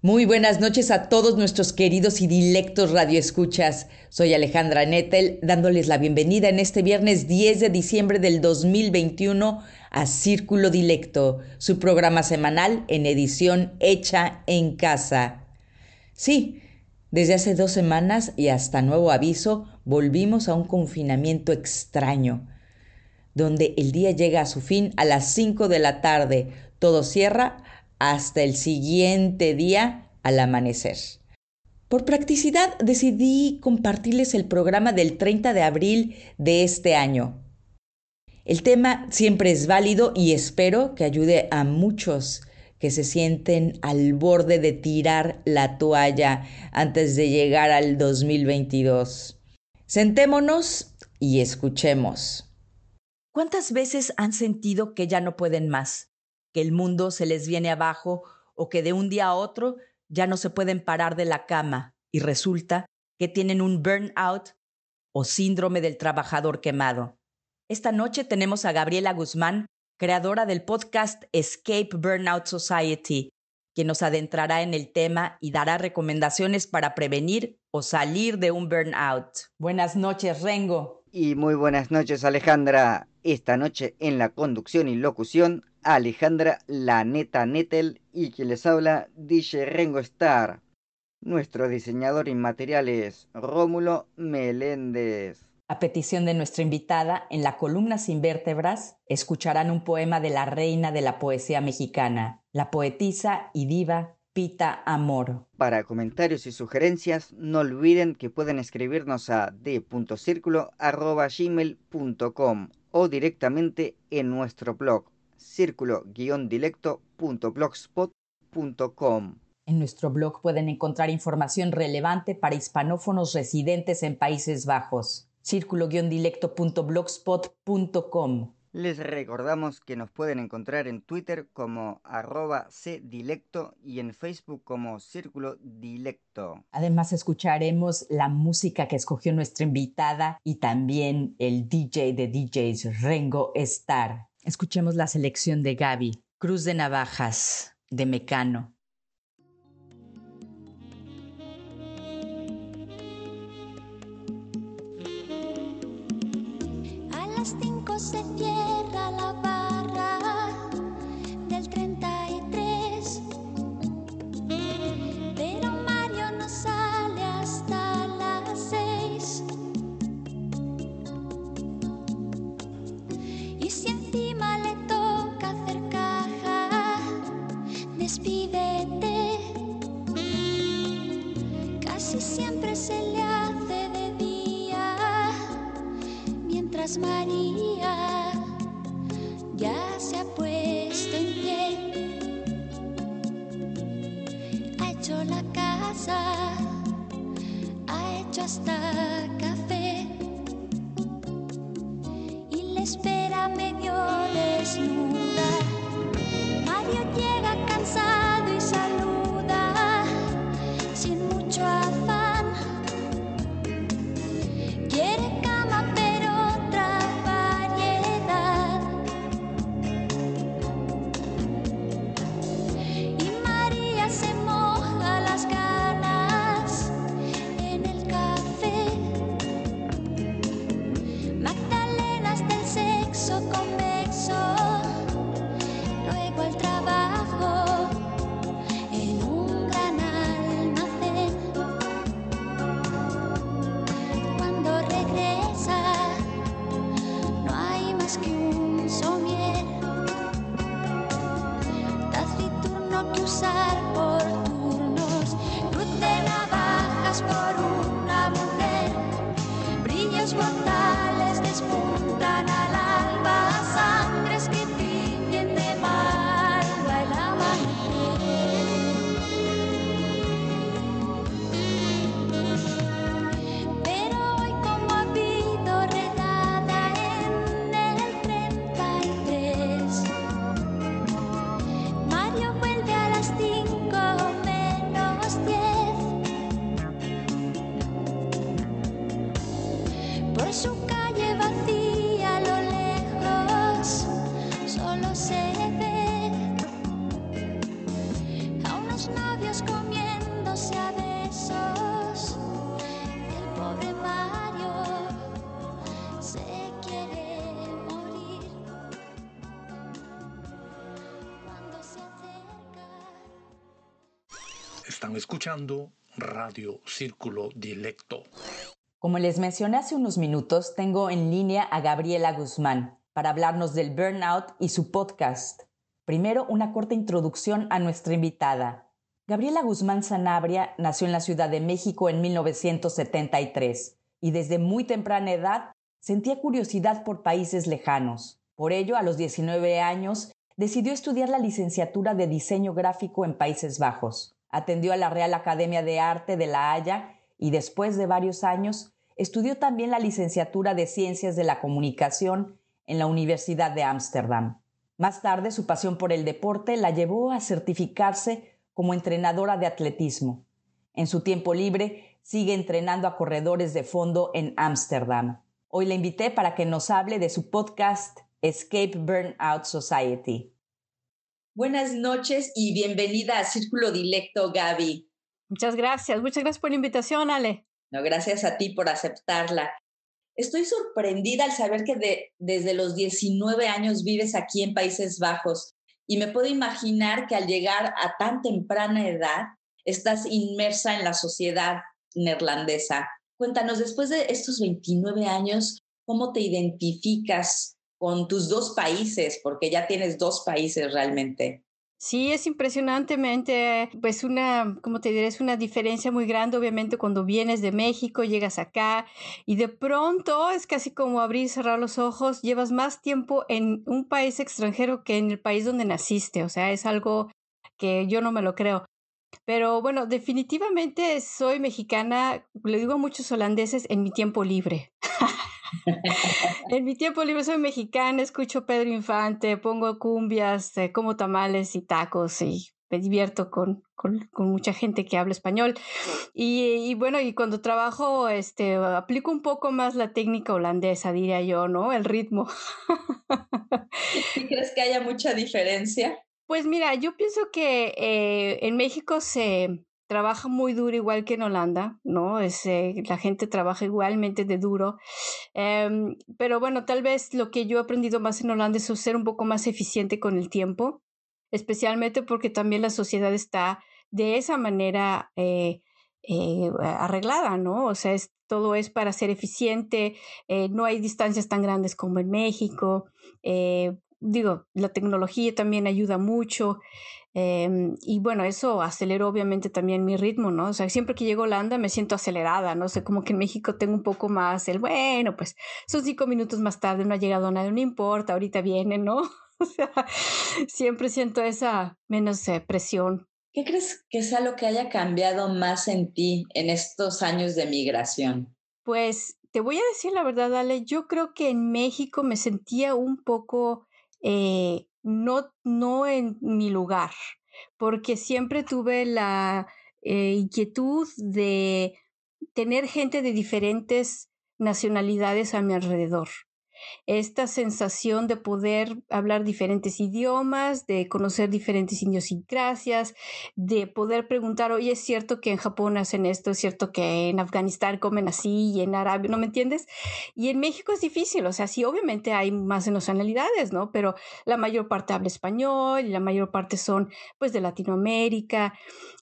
Muy buenas noches a todos nuestros queridos y dilectos radioescuchas. Soy Alejandra Nettel, dándoles la bienvenida en este viernes 10 de diciembre del 2021 a Círculo Dilecto, su programa semanal en edición hecha en casa. Sí, desde hace dos semanas y hasta nuevo aviso, volvimos a un confinamiento extraño, donde el día llega a su fin a las 5 de la tarde, todo cierra hasta el siguiente día al amanecer. Por practicidad decidí compartirles el programa del 30 de abril de este año. El tema siempre es válido y espero que ayude a muchos que se sienten al borde de tirar la toalla antes de llegar al 2022. Sentémonos y escuchemos. ¿Cuántas veces han sentido que ya no pueden más? Que el mundo se les viene abajo o que de un día a otro ya no se pueden parar de la cama y resulta que tienen un burnout o síndrome del trabajador quemado. Esta noche tenemos a Gabriela Guzmán, creadora del podcast Escape Burnout Society, quien nos adentrará en el tema y dará recomendaciones para prevenir o salir de un burnout. Buenas noches, Rengo. Y muy buenas noches, Alejandra. Esta noche en la conducción y locución, Alejandra La Neta Nettel y quien les habla, DJ Rengo Star. Nuestro diseñador inmaterial es Rómulo Meléndez. A petición de nuestra invitada, en la columna Sin Vértebras, escucharán un poema de la reina de la poesía mexicana, la poetisa y diva Pita Amor. Para comentarios y sugerencias, no olviden que pueden escribirnos a d.circulo.gmail.com o directamente en nuestro blog círculo-dilecto.blogspot.com. En nuestro blog pueden encontrar información relevante para hispanófonos residentes en Países Bajos. círculo-dilecto.blogspot.com. Les recordamos que nos pueden encontrar en Twitter como arroba cdilecto y en Facebook como Círculo Dilecto. Además escucharemos la música que escogió nuestra invitada y también el DJ de DJs Rengo Star. Escuchemos la selección de Gaby, Cruz de Navajas, de Mecano. Mientras María Están escuchando Radio Círculo Dilecto. Como les mencioné hace unos minutos, tengo en línea a Gabriela Guzmán para hablarnos del burnout y su podcast. Primero, una corta introducción a nuestra invitada. Gabriela Guzmán Sanabria nació en la Ciudad de México en 1973 y desde muy temprana edad sentía curiosidad por países lejanos. Por ello, a los 19 años, decidió estudiar la licenciatura de diseño gráfico en Países Bajos. Atendió a la Real Academia de Arte de La Haya y después de varios años estudió también la licenciatura de Ciencias de la Comunicación en la Universidad de Ámsterdam. Más tarde, su pasión por el deporte la llevó a certificarse como entrenadora de atletismo. En su tiempo libre, sigue entrenando a corredores de fondo en Ámsterdam. Hoy la invité para que nos hable de su podcast Escape Burnout Society. Buenas noches y bienvenida a Círculo Dilecto, Gaby. Muchas gracias, muchas gracias por la invitación, Ale. No, gracias a ti por aceptarla. Estoy sorprendida al saber que de- desde los 19 años vives aquí en Países Bajos y me puedo imaginar que al llegar a tan temprana edad estás inmersa en la sociedad neerlandesa. Cuéntanos, después de estos 29 años, ¿cómo te identificas con tus dos países? Porque ya tienes dos países realmente. Sí, es impresionantemente, pues una, como te diré, es una diferencia muy grande, obviamente, cuando vienes de México, llegas acá y de pronto es casi como abrir y cerrar los ojos, llevas más tiempo en un país extranjero que en el país donde naciste, o sea, es algo que yo no me lo creo. Pero bueno, definitivamente soy mexicana, le digo a muchos holandeses en mi tiempo libre. en mi tiempo libre soy mexicana, escucho Pedro Infante, pongo cumbias, eh, como tamales y tacos y me divierto con, con, con mucha gente que habla español. Y, y, bueno, y cuando trabajo, este, aplico un poco más la técnica holandesa, diría yo, ¿no? El ritmo. ¿Y crees que haya mucha diferencia? Pues mira, yo pienso que eh, en México se trabaja muy duro igual que en Holanda, ¿no? Es, eh, la gente trabaja igualmente de duro. Eh, pero bueno, tal vez lo que yo he aprendido más en Holanda es ser un poco más eficiente con el tiempo, especialmente porque también la sociedad está de esa manera eh, arreglada, ¿no? O sea, es, todo es para ser eficiente, eh, no hay distancias tan grandes como en México. Eh, digo, la tecnología también ayuda mucho. Eh, y bueno, eso aceleró obviamente también mi ritmo, ¿no? O sea, siempre que llego a Holanda me siento acelerada, no sé, como que en México tengo un poco más el, bueno, pues son cinco minutos más tarde, no ha llegado nadie, no importa, ahorita viene, ¿no? O sea, siempre siento esa menos eh, presión. ¿Qué crees que sea lo que haya cambiado más en ti en estos años de migración? Pues te voy a decir la verdad, Ale, yo creo que en México me sentía un poco eh, no, no en mi lugar, porque siempre tuve la eh, inquietud de tener gente de diferentes nacionalidades a mi alrededor. Esta sensación de poder hablar diferentes idiomas, de conocer diferentes idiosincrasias, de poder preguntar, oye, es cierto que en Japón hacen esto, es cierto que en Afganistán comen así y en Arabia, ¿no me entiendes? Y en México es difícil, o sea, sí, obviamente hay más nacionalidades, ¿no? Pero la mayor parte habla español y la mayor parte son, pues, de Latinoamérica.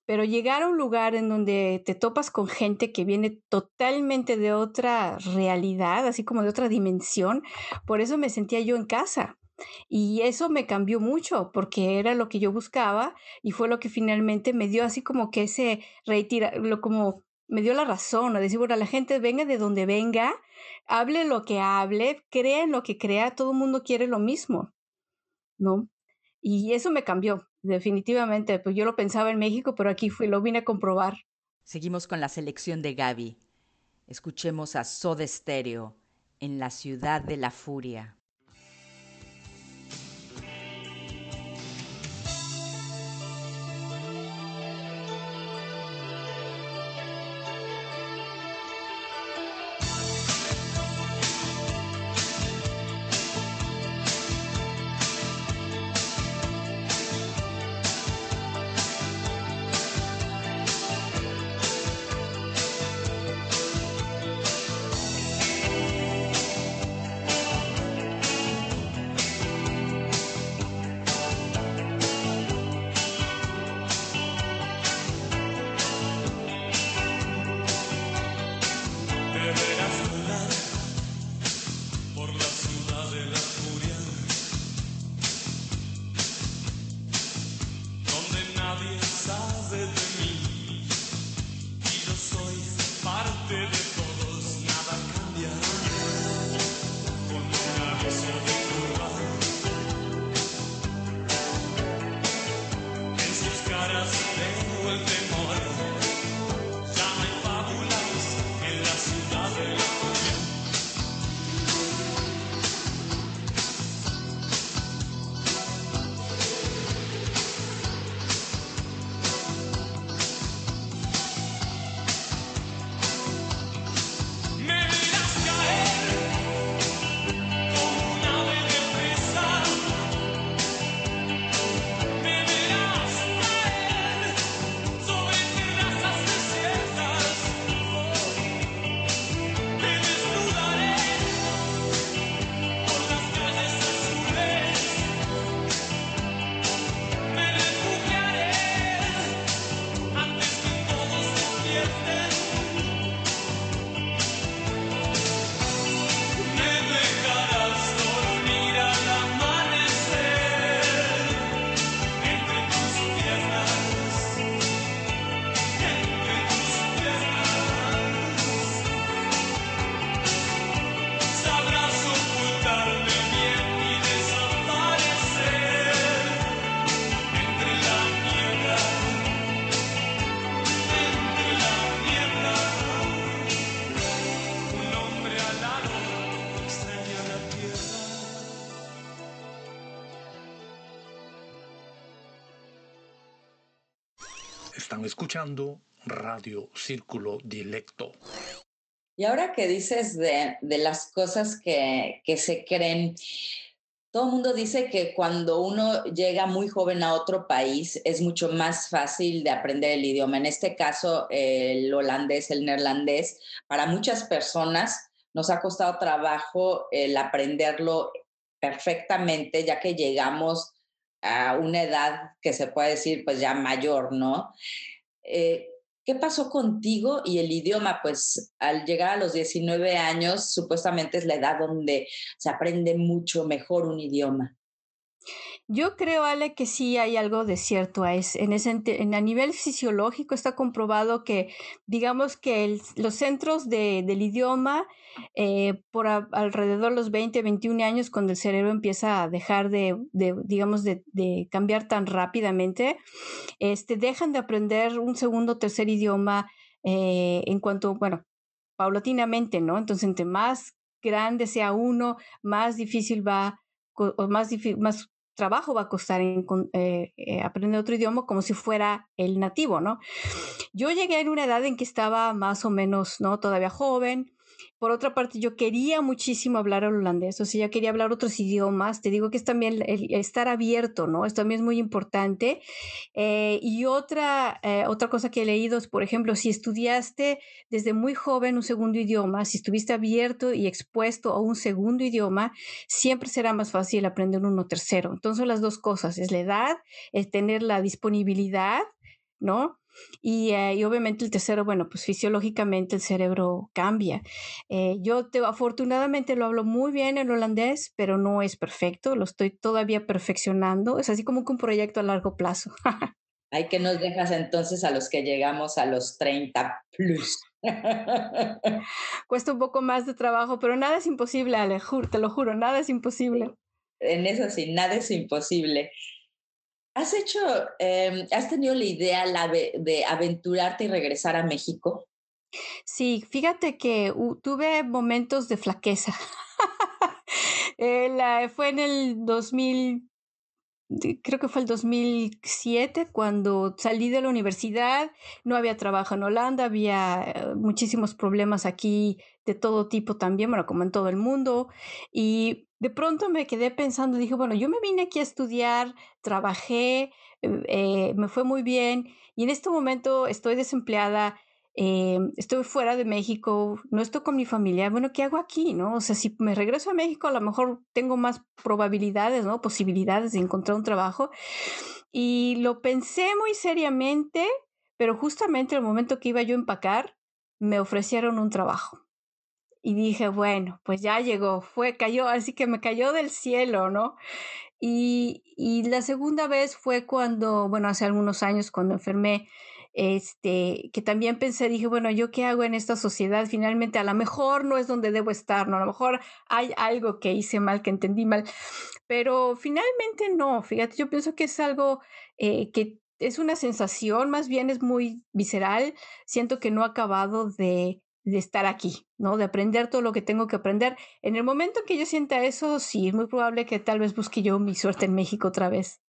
Pero llegar a un lugar en donde te topas con gente que viene totalmente de otra realidad, así como de otra dimensión, por eso me sentía yo en casa. Y eso me cambió mucho porque era lo que yo buscaba y fue lo que finalmente me dio así como que ese retira, lo como me dio la razón, ¿no? decir, bueno, la gente venga de donde venga, hable lo que hable, crea en lo que crea, todo el mundo quiere lo mismo, ¿no? Y eso me cambió, definitivamente. Pues yo lo pensaba en México, pero aquí fui, lo vine a comprobar. Seguimos con la selección de Gaby. Escuchemos a Soda Stereo en la ciudad de la furia. Escuchando Radio Círculo Directo. Y ahora que dices de, de las cosas que, que, se creen, todo el mundo dice que cuando uno llega muy joven a otro país es mucho más fácil de aprender el idioma. En este caso, el holandés, el neerlandés, para muchas personas nos ha costado trabajo el aprenderlo perfectamente, ya que llegamos a una edad que se puede decir pues ya mayor, ¿no? Eh, ¿Qué pasó contigo y el idioma? Pues al llegar a los 19 años, supuestamente es la edad donde se aprende mucho mejor un idioma. Yo creo, Ale, que sí hay algo de cierto a, en ese, en, a nivel fisiológico está comprobado que, digamos que los centros de, del idioma, eh, por alrededor de los 20, 21 años, cuando el cerebro empieza a dejar de, de digamos, de, de, cambiar tan rápidamente, este, dejan de aprender un segundo, tercer idioma eh, en cuanto, bueno, paulatinamente, ¿no? Entonces, entre más grande sea uno, más difícil va o más, más trabajo va a costar en, eh, eh, aprender otro idioma como si fuera el nativo, ¿no? Yo llegué en una edad en que estaba más o menos, ¿no? Todavía joven, por otra parte, yo quería muchísimo hablar holandés, o sea, ya quería hablar otros idiomas. Te digo que es también el, estar abierto, ¿no? Esto también es muy importante. Eh, y otra, eh, otra cosa que he leído es, por ejemplo, si estudiaste desde muy joven un segundo idioma, si estuviste abierto y expuesto a un segundo idioma, siempre será más fácil aprender uno tercero. Entonces, las dos cosas, es la edad, es tener la disponibilidad, ¿no? Y, eh, y, obviamente el tercero, bueno, pues fisiológicamente el cerebro cambia. Eh, yo te, afortunadamente lo hablo muy bien en holandés, pero no es perfecto, lo estoy todavía perfeccionando. Es así como que un proyecto a largo plazo. Hay que nos dejas entonces a los que llegamos a los 30 plus. Cuesta un poco más de trabajo, pero nada es imposible, Ale, te lo juro, nada es imposible. En eso sí, nada es imposible. ¿Has hecho, eh, has tenido la idea de, aventurarte y regresar a México? Sí, fíjate que tuve momentos de flaqueza. eh, fue en el 2000, creo que fue el 2007, cuando salí de la universidad, no había trabajo en Holanda, había eh, muchísimos problemas aquí de todo tipo también, bueno, como en todo el mundo, y de pronto me quedé pensando, dije, bueno, yo me vine aquí a estudiar, trabajé, eh, eh, me fue muy bien y en este momento estoy desempleada, eh, estoy fuera de México, no estoy con mi familia, bueno, ¿qué hago aquí? ¿No? O sea, si me regreso a México, a lo mejor tengo más probabilidades, ¿no? Posibilidades de encontrar un trabajo. Y lo pensé muy seriamente, pero justamente el momento que iba yo a empacar, me ofrecieron un trabajo y dije, bueno, pues ya llegó, fue, cayó, así que me cayó del cielo, ¿no? Y, y la segunda vez fue cuando, bueno, hace algunos años, cuando enfermé, este, que también pensé, dije, bueno, ¿yo qué hago en esta sociedad? Finalmente, a lo mejor no es donde debo estar, ¿no? A lo mejor hay algo que hice mal, que entendí mal, pero finalmente no, fíjate, yo pienso que es algo eh, que es una sensación, más bien es muy visceral, siento que no he acabado de, de estar aquí, ¿no? De aprender todo lo que tengo que aprender. En el momento que yo sienta eso, sí, es muy probable que tal vez busque yo mi suerte en México otra vez.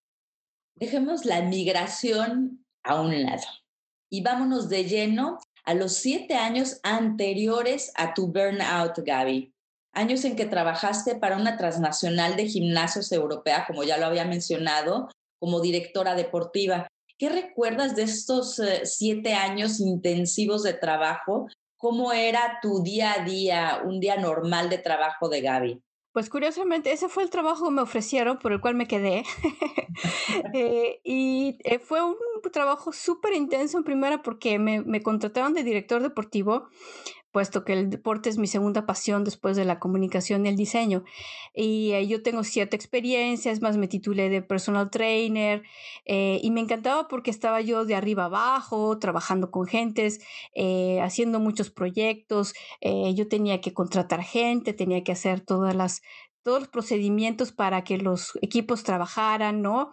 Dejemos la migración a un lado y vámonos de lleno a los siete años anteriores a tu burnout, Gaby. Años en que trabajaste para una transnacional de gimnasios europea, como ya lo había mencionado, como directora deportiva. ¿Qué recuerdas de estos eh, siete años intensivos de trabajo? ¿Cómo era tu día a día, un día normal de trabajo de Gaby? Pues curiosamente, ese fue el trabajo que me ofrecieron, por el cual me quedé. eh, y eh, fue un trabajo súper intenso en primera porque me, me, contrataron de director deportivo puesto que el deporte es mi segunda pasión después de la comunicación y el diseño. Y eh, yo tengo cierta experiencia, es más, me titulé de personal trainer eh, y me encantaba porque estaba yo de arriba abajo, trabajando con gentes, eh, haciendo muchos proyectos. Yo tenía que contratar gente, tenía que hacer todas las todos los procedimientos para que los equipos trabajaran, ¿no?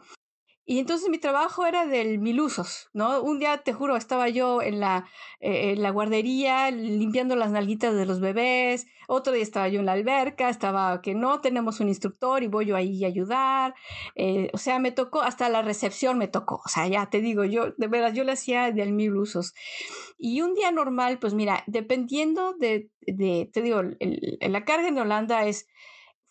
Y entonces mi trabajo era del mil usos, ¿no? Un día, te juro, estaba yo en la, eh, en la guardería limpiando las nalguitas de los bebés, otro día estaba yo en la alberca, estaba que no tenemos un instructor y voy yo ahí a ayudar, eh, o sea, me tocó, hasta la recepción me tocó, o sea, ya te digo, yo, de verdad, yo le hacía del mil usos. Y un día normal, pues mira, dependiendo de, de te digo, el, la carga en Holanda es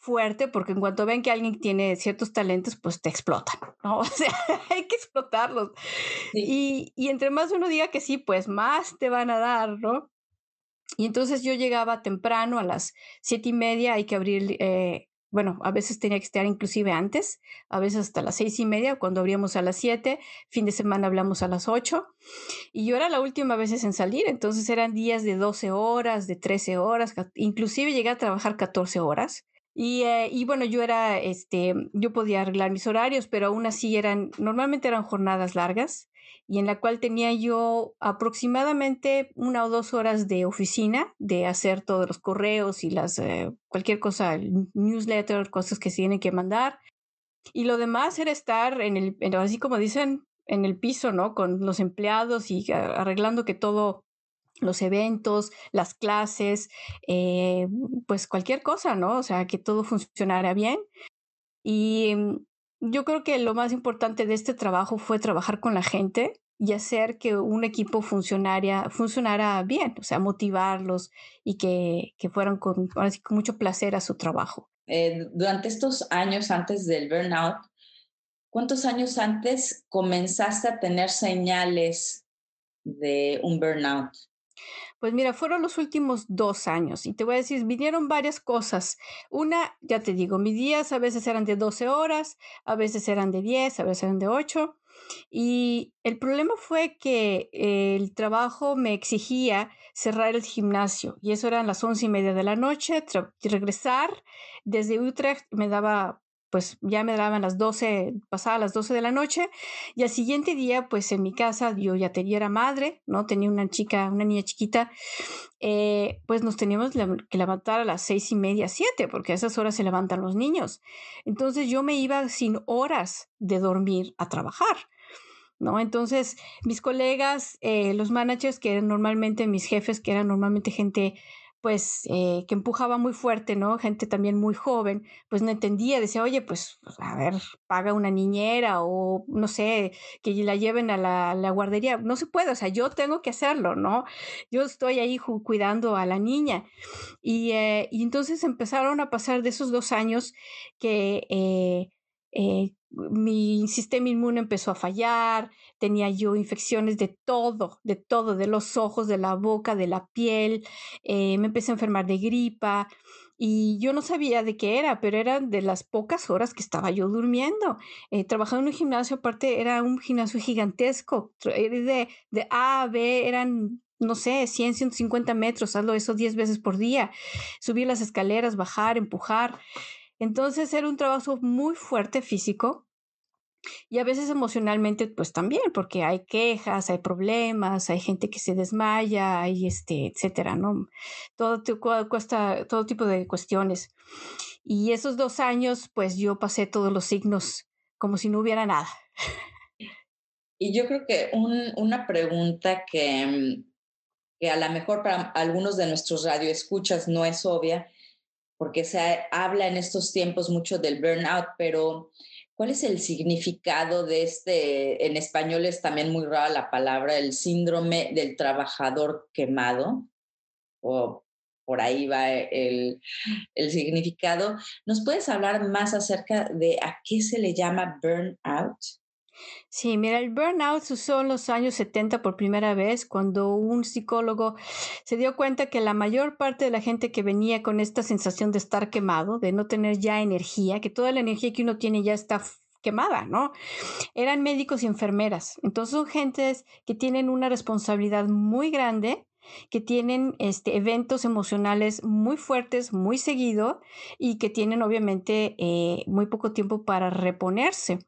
fuerte porque en cuanto ven que alguien tiene ciertos talentos, pues te explotan, ¿no? O sea, hay que explotarlos. Sí. Y, y, entre más uno diga que sí, pues más te van a dar, ¿no? Y entonces yo llegaba temprano a las siete y media, hay que abrir, eh, bueno, a veces tenía que estar inclusive antes, a veces hasta las seis y media, cuando abríamos a las siete, fin de semana hablamos a las ocho, y yo era la última vez en salir, entonces eran días de 12 horas, de 13 horas, inclusive llegué a trabajar 14 horas, y, eh, y, bueno, yo era, este, yo podía arreglar mis horarios, pero aún así eran, normalmente eran jornadas largas y en la cual tenía yo aproximadamente una o dos horas de oficina, de hacer todos los correos y las, eh, cualquier cosa, newsletter, cosas que se tienen que mandar. Y lo demás era estar en el, así como dicen, en el piso, ¿no? Con los empleados y arreglando que todo los eventos, las clases, eh, pues cualquier cosa, ¿no? O sea, que todo funcionara bien. Y yo creo que lo más importante de este trabajo fue trabajar con la gente y hacer que un equipo funcionara, bien, o sea, motivarlos y que, que fueran con mucho placer a su trabajo. Eh, durante estos años antes del burnout, ¿cuántos años antes comenzaste a tener señales de un burnout? Pues mira, fueron los últimos dos años y te voy a decir, vinieron varias cosas. Una, ya te digo, mis días a veces eran de 12 horas, a veces eran de 10, a veces eran de 8. Y el problema fue que el trabajo me exigía cerrar el gimnasio y eso eran las once y media de la noche, regresar desde Utrecht me daba pues ya me daban las 12, pasaba las 12 de la noche, y al siguiente día, pues en mi casa, yo ya tenía, era madre, ¿no? Tenía una chica, una niña chiquita, eh, pues nos teníamos que levantar a las seis y media, siete, porque a esas horas se levantan los niños. Entonces yo me iba sin horas de dormir a trabajar. ¿No? Entonces, mis colegas, eh, los managers, que eran normalmente mis jefes, que eran normalmente gente pues eh, que empujaba muy fuerte, ¿no? Gente también muy joven, pues no entendía, decía, oye, pues, pues a ver, paga una niñera o no sé, que la lleven a la, guardería. No se puede, o sea, yo tengo que hacerlo, ¿no? Yo estoy ahí cuidando a la niña. Y, eh, y entonces empezaron a pasar de esos dos años que... Eh, eh, mi sistema inmune empezó a fallar, tenía yo infecciones de todo, de todo, de los ojos, de la boca, de la piel, eh, me empecé a enfermar de gripa y yo no sabía de qué era, pero eran de las pocas horas que estaba yo durmiendo. Eh, trabajaba en un gimnasio, aparte era un gimnasio gigantesco, de, de A a B eran no sé, 100, 150 metros, hazlo eso 10 veces por día, subir las escaleras, bajar, empujar. Entonces era un trabajo muy fuerte físico y a veces emocionalmente pues también, porque hay quejas, hay problemas, hay gente que se desmaya, hay este, etcétera, ¿no? Todo, cuesta, todo tipo de cuestiones. Y esos dos años pues yo pasé todos los signos como si no hubiera nada. Y yo creo que una pregunta que, mm, que a lo mejor para algunos de nuestros radioescuchas no es obvia, porque se habla en estos tiempos mucho del burnout, pero ¿cuál es el significado de este, en español es también muy rara la palabra, el síndrome del trabajador quemado? O por ahí va el, el significado. ¿Nos puedes hablar más acerca de a qué se le llama burnout? Sí, mira, el burnout se usó en los años 70 por primera vez cuando un psicólogo se dio cuenta que la mayor parte de la gente que venía con esta sensación de estar quemado, de no tener ya energía, que toda la energía que uno tiene ya está quemada, ¿no? Eran médicos y enfermeras. Entonces son gentes que tienen una responsabilidad muy grande que tienen este, eventos emocionales muy fuertes, muy seguido y que tienen obviamente eh, muy poco tiempo para reponerse.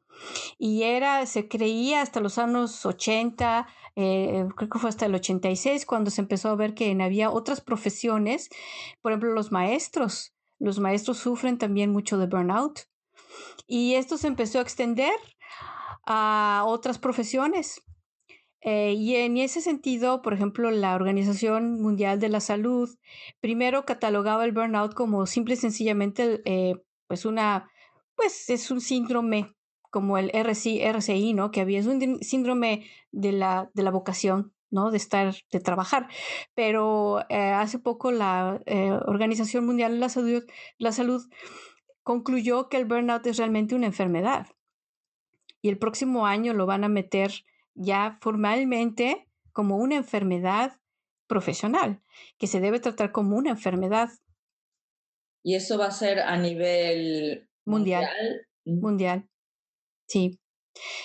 Y era, se creía hasta los años 80, eh, creo que fue hasta el 86 cuando se empezó a ver que había otras profesiones, por ejemplo los maestros. Los maestros sufren también mucho de burnout. Y esto se empezó a extender a otras profesiones. Eh, y en ese sentido, por ejemplo, la Organización Mundial de la Salud primero catalogaba el burnout como simple y sencillamente, eh, pues una, pues es un síndrome como el RCI, RCI, ¿no? Que había, es un síndrome de la, de la vocación, ¿no? De estar, de trabajar. Pero eh, hace poco la Organización Mundial de la Salud, la Salud concluyó que el burnout es realmente una enfermedad. Y el próximo año lo van a meter ya formalmente como una enfermedad profesional, que se debe tratar como una enfermedad. ¿Y eso va a ser a nivel mundial? Mundial, sí.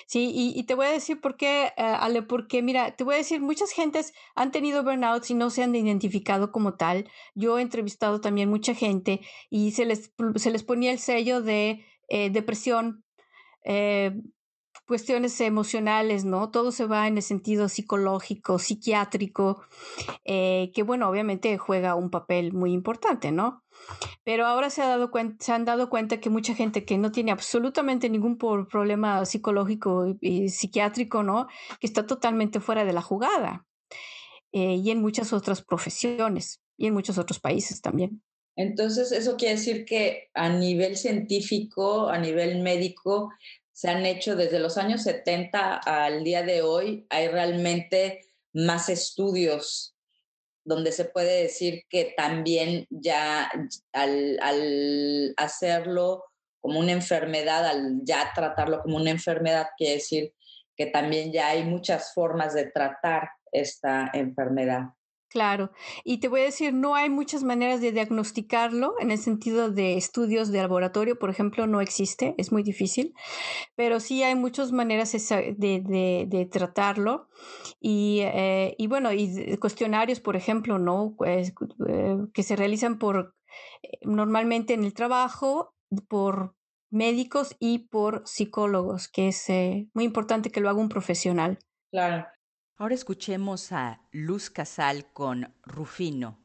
Sí, y, te voy a decir por qué, eh, Ale, porque mira, te voy a decir, muchas gentes han tenido burnouts y no se han identificado como tal. Yo he entrevistado también mucha gente y se les, se les ponía el sello de eh, depresión, eh, cuestiones emocionales, ¿no? Todo se va en el sentido psicológico, psiquiátrico, eh, que bueno, obviamente juega un papel muy importante, ¿no? Pero ahora se, ha dado se han dado cuenta que mucha gente que no tiene absolutamente ningún problema psicológico y, psiquiátrico, ¿no? Que está totalmente fuera de la jugada. Eh, y en muchas otras profesiones y en muchos otros países también. Entonces, eso quiere decir que a nivel científico, a nivel médico, se han hecho desde los años 70 al día de hoy, hay realmente más estudios donde se puede decir que también ya al, hacerlo como una enfermedad, al ya tratarlo como una enfermedad, quiere decir que también ya hay muchas formas de tratar esta enfermedad. Claro, y te voy a decir, no hay muchas maneras de diagnosticarlo en el sentido de estudios de laboratorio, por ejemplo, no existe, es muy difícil, pero sí hay muchas maneras de, tratarlo y, eh, y, bueno, y cuestionarios, por ejemplo, ¿no? Pues, eh, que se realizan por eh, normalmente en el trabajo, por médicos y por psicólogos, que es muy importante que lo haga un profesional. Claro. Ahora escuchemos a Luz Casal con Rufino.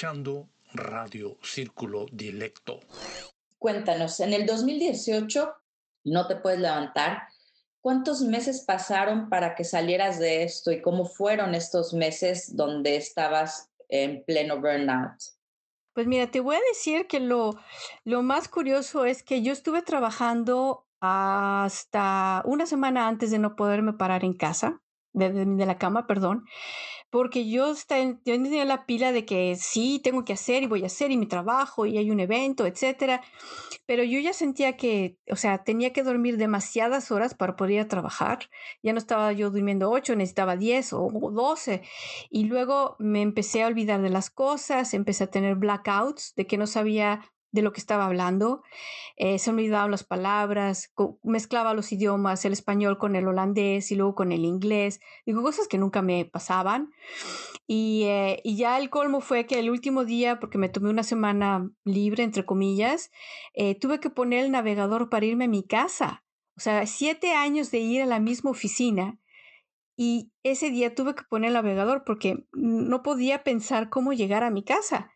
Escuchando Radio Círculo Directo. Cuéntanos, en el 2018 no te puedes levantar. ¿Cuántos meses pasaron para que salieras de esto y cómo fueron estos meses donde estabas en pleno burnout? Pues mira, te voy a decir que lo, lo más curioso es que yo estuve trabajando hasta una semana antes de no poderme parar en casa, de, de, de la cama, perdón, porque yo, está, yo tenía la pila de que sí, tengo que hacer y voy a hacer y mi trabajo y hay un evento, etcétera, pero yo ya sentía que, o sea, tenía que dormir demasiadas horas para poder trabajar, ya no estaba yo durmiendo ocho, necesitaba diez o doce, y luego me empecé a olvidar de las cosas, empecé a tener blackouts de que no sabía de lo que estaba hablando. Eh, se me olvidaban las palabras, mezclaba los idiomas, el español con el holandés y luego con el inglés. Digo, cosas que nunca me pasaban. Y, eh, y ya el colmo fue que el último día, porque me tomé una semana libre, entre comillas, eh, tuve que poner el navegador para irme a mi casa. O sea, siete años de ir a la misma oficina. Y ese día tuve que poner el navegador porque no podía pensar cómo llegar a mi casa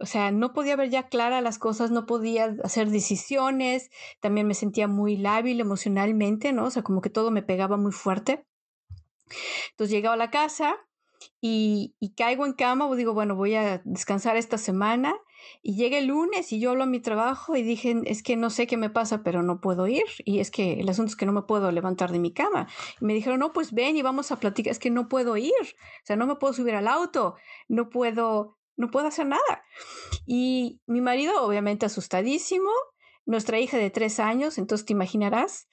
o sea, no podía ver ya clara las cosas, no podía hacer decisiones, también me sentía muy lábil emocionalmente, ¿no? O sea, como que todo me pegaba muy fuerte. Entonces llegaba a la casa y, y caigo en cama, o digo, bueno, voy a descansar esta semana. Y llega el lunes y yo hablo a mi trabajo y dije, es que no sé qué me pasa, pero no puedo ir. Y es que el asunto es que no me puedo levantar de mi cama. Y me dijeron, no, pues ven y vamos a platicar. Es que no puedo ir. O sea, no me puedo subir al auto, no puedo no puedo hacer nada. Y mi marido, obviamente asustadísimo, nuestra hija de tres años, entonces te imaginarás.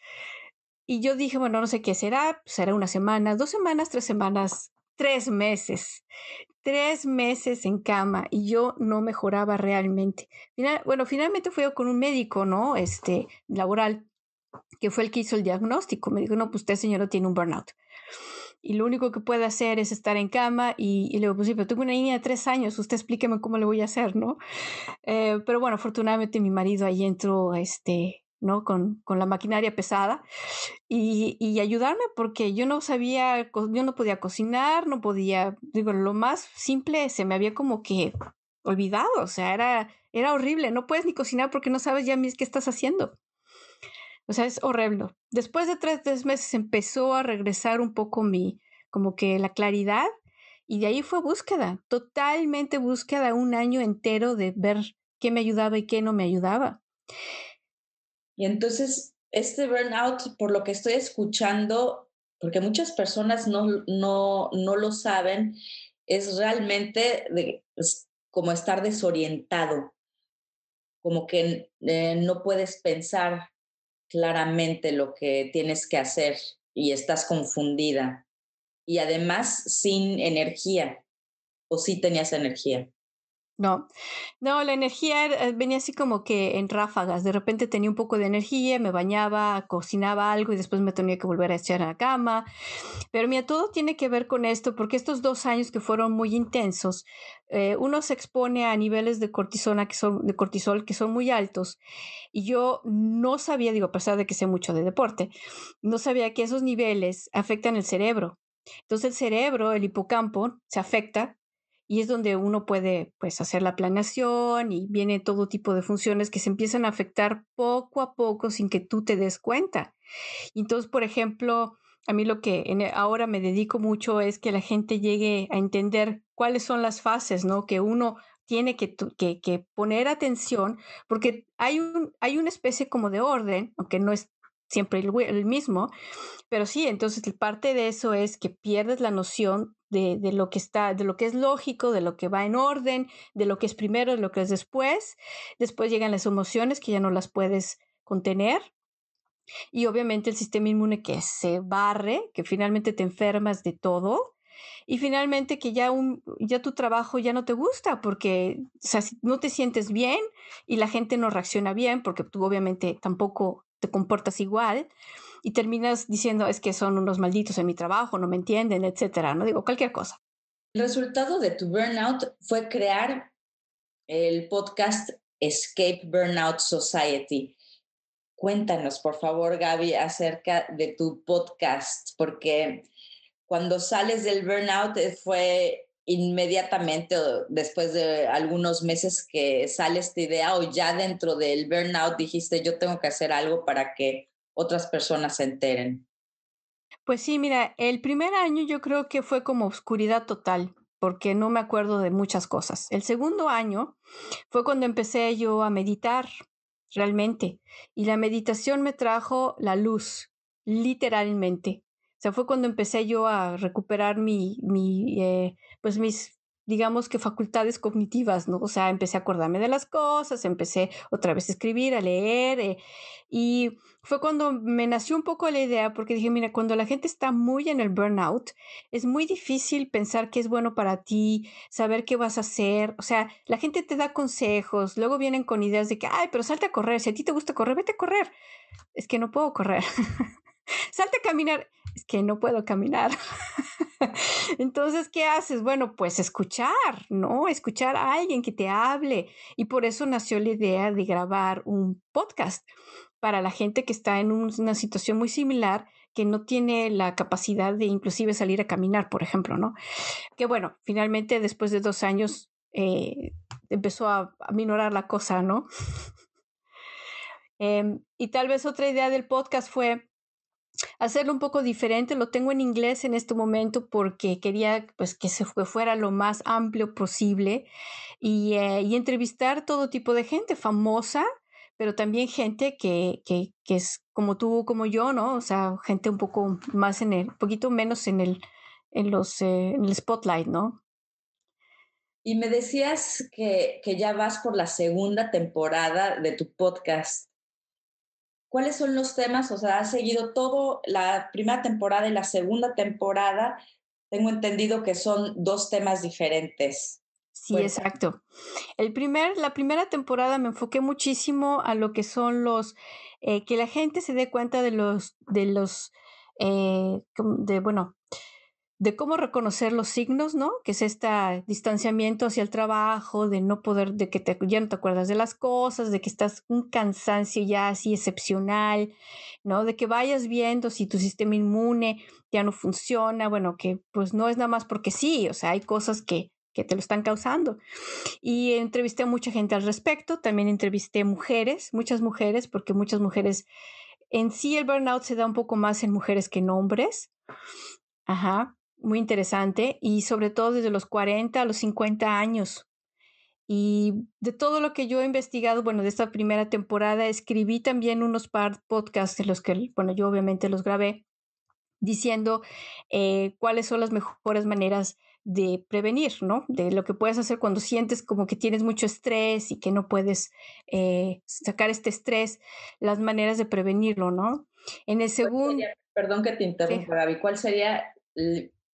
Y yo dije, bueno, no sé qué será, será una semana, dos semanas, tres semanas, tres meses, tres meses en cama y yo no mejoraba realmente. bueno, finalmente fui con un médico, ¿no? Este, laboral, que fue el que hizo el diagnóstico. Me dijo, no, pues usted, señora, tiene un burnout y lo único que puede hacer es estar en cama y, y le digo, pues sí, pero tengo una niña de tres años, usted explíqueme cómo le voy a hacer, ¿no? Eh, pero bueno, afortunadamente mi marido ahí entró, este, ¿no? Con, con la maquinaria pesada y, y, ayudarme porque yo no sabía, yo no podía cocinar, no podía, digo, lo más simple se me había como que olvidado, o sea, era, era horrible, no puedes ni cocinar porque no sabes ya qué estás haciendo. O sea, es horrible. Después de tres, tres meses empezó a regresar un poco mi, como que la claridad y de ahí fue búsqueda, totalmente búsqueda, un año entero de ver qué me ayudaba y qué no me ayudaba. Y entonces, este burnout, por lo que estoy escuchando, porque muchas personas no, no, no lo saben, es realmente de, es como estar desorientado, como que eh, no puedes pensar claramente lo que tienes que hacer y estás confundida. Y además sin energía, o sí tenías energía. No, no, la energía eh, venía así como que en ráfagas. De repente tenía un poco de energía, me bañaba, cocinaba algo y después me tenía que volver a echar a la cama. Pero mira, todo tiene que ver con esto porque estos dos años que fueron muy intensos, eh, uno se expone a niveles de cortisona que son, de cortisol que son muy altos. Y yo no sabía, digo, a pesar de que sé mucho de deporte, no sabía que esos niveles afectan el cerebro. Entonces el cerebro, el hipocampo, se afecta y es donde uno puede pues hacer la planeación y viene todo tipo de funciones que se empiezan a afectar poco a poco sin que tú te des cuenta. Entonces, por ejemplo, a mí lo que en, ahora me dedico mucho es que la gente llegue a entender cuáles son las fases, ¿no? Que uno tiene que, que, que poner atención porque hay, un, hay una especie como de orden, aunque no es siempre el, mismo, pero sí, entonces parte de eso es que pierdes la noción de, de, lo que está, de lo que es lógico, de lo que va en orden, de lo que es primero, de lo que es después. Después llegan las emociones que ya no las puedes contener. Y obviamente el sistema inmune que se barre, que finalmente te enfermas de todo. Y finalmente que ya, un, ya tu trabajo ya no te gusta porque o sea, no te sientes bien y la gente no reacciona bien porque tú obviamente tampoco te comportas igual y terminas diciendo es que son unos malditos en mi trabajo, no me entienden, etcétera, no digo cualquier cosa. El resultado de tu burnout fue crear el podcast Escape Burnout Society. Cuéntanos, por favor, Gaby, acerca de tu podcast, porque cuando sales del burnout fue inmediatamente después de algunos meses que sale esta idea o ya dentro del burnout dijiste yo tengo que hacer algo para que otras personas se enteren? Pues sí, mira, el primer año yo creo que fue como oscuridad total, porque no me acuerdo de muchas cosas. El segundo año fue cuando empecé yo a meditar realmente y la meditación me trajo la luz, literalmente. O sea, fue cuando empecé yo a recuperar mi, mi eh, pues mis digamos que facultades cognitivas, ¿no? O sea, empecé a acordarme de las cosas, empecé otra vez a escribir, a leer, eh, y fue cuando me nació un poco la idea, porque dije, mira, cuando la gente está muy en el burnout, es muy difícil pensar qué es bueno para ti, saber qué vas a hacer, o sea, la gente te da consejos, luego vienen con ideas de que, ay, pero salte a correr, si a ti te gusta correr, vete a correr. Es que no puedo correr. salte a caminar, es que no puedo caminar. Entonces, ¿qué haces? Bueno, pues escuchar, ¿no? Escuchar a alguien que te hable. Y por eso nació la idea de grabar un podcast para la gente que está en una situación muy similar, que no tiene la capacidad de inclusive salir a caminar, por ejemplo, ¿no? Que bueno, finalmente después de dos años eh, empezó a, a minorar la cosa, ¿no? Em, y tal vez otra idea del podcast fue hacerlo un poco diferente. Lo tengo en inglés en este momento porque quería pues, que se fuera lo más amplio posible y, eh, y entrevistar todo tipo de gente famosa, pero también gente que, que, que, es como tú, como yo, ¿no? O sea, gente un poco más en el, un poquito menos en el, en los, eh, en el spotlight, ¿no? Y me decías que, que ya vas por la segunda temporada de tu podcast. ¿Cuáles son los temas? O sea, has seguido todo la primera temporada y la segunda temporada. Tengo entendido que son dos temas diferentes. Sí, exacto. El primer, la primera temporada me enfoqué muchísimo a lo que son los, eh, que la gente se dé cuenta de los, de los, eh, de, bueno, de cómo reconocer los signos, ¿no? Que es este distanciamiento hacia el trabajo, de no poder, de que te, ya no te acuerdas de las cosas, de que estás un cansancio ya así excepcional, ¿no? De que vayas viendo si tu sistema inmune ya no funciona, bueno, que pues no es nada más porque sí, o sea, hay cosas que, que te lo están causando. Y entrevisté a mucha gente al respecto, también entrevisté mujeres, muchas mujeres, porque muchas mujeres, en sí el burnout se da un poco más en mujeres que en hombres. Ajá muy interesante y sobre todo desde los 40 a los 50 años. Y de todo lo que yo he investigado, bueno, de esta primera temporada, escribí también unos par podcasts los que, bueno, yo obviamente los grabé, diciendo eh, cuáles son las mejores maneras de prevenir, ¿no? De lo que puedes hacer cuando sientes como que tienes mucho estrés y que no puedes eh, sacar este estrés, las maneras de prevenirlo, ¿no? En el segundo... Perdón que te interrumpa, Gaby. ¿Cuál sería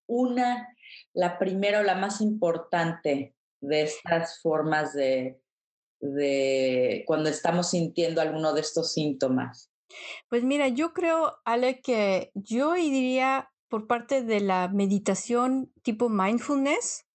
una, la primera o la más importante de estas formas de, de cuando estamos sintiendo alguno de estos síntomas? Pues mira, yo creo, Ale, que yo diría por parte de la meditación tipo mindfulness.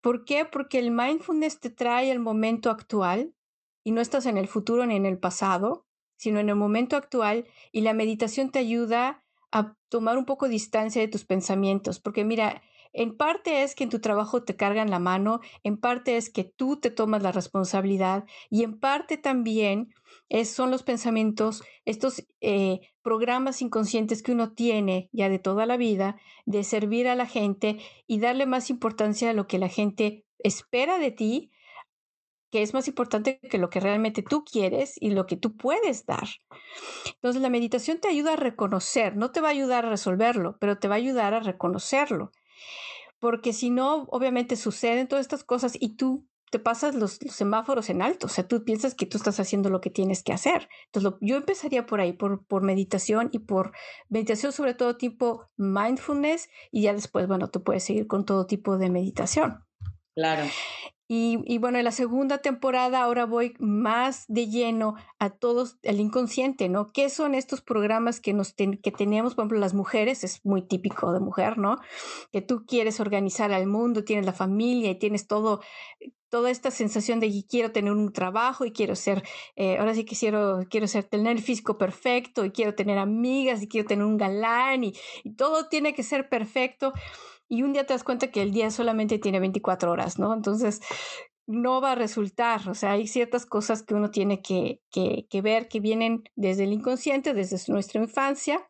¿Por qué? Porque el mindfulness te trae el momento actual y no estás en el futuro ni en el pasado, sino en el momento actual y la meditación te ayuda a tomar un poco distancia de tus pensamientos, porque mira, en parte es que en tu trabajo te cargan la mano, en parte es que tú te tomas la responsabilidad y en parte también es, son los pensamientos, estos eh, programas inconscientes que uno tiene ya de toda la vida de servir a la gente y darle más importancia a lo que la gente espera de ti que es más importante que lo que realmente tú quieres y lo que tú puedes dar. Entonces la meditación te ayuda a reconocer, no te va a ayudar a resolverlo, pero te va a ayudar a reconocerlo. Porque si no, obviamente suceden todas estas cosas y tú te pasas los, semáforos en alto, o sea, tú piensas que tú estás haciendo lo que tienes que hacer. Entonces, yo empezaría por ahí, por, por meditación y por meditación sobre todo tipo mindfulness y ya después, bueno, tú puedes seguir con todo tipo de meditación. Claro. Y, bueno, en la segunda temporada ahora voy más de lleno a todos, el inconsciente, ¿no? ¿Qué son estos programas que, nos que tenemos, por ejemplo, las mujeres? Es muy típico de mujer, ¿no? Que tú quieres organizar al mundo, tienes la familia y tienes todo, toda esta sensación de quiero tener un trabajo y quiero ser, eh, ahora sí que quiero, ser, tener el físico perfecto y quiero tener amigas y quiero tener un galán y, y todo tiene que ser perfecto. Y un día te das cuenta que el día solamente tiene 24 horas, ¿no? Entonces, no va a resultar. O sea, hay ciertas cosas que uno tiene que, que, ver que vienen desde el inconsciente, desde nuestra infancia.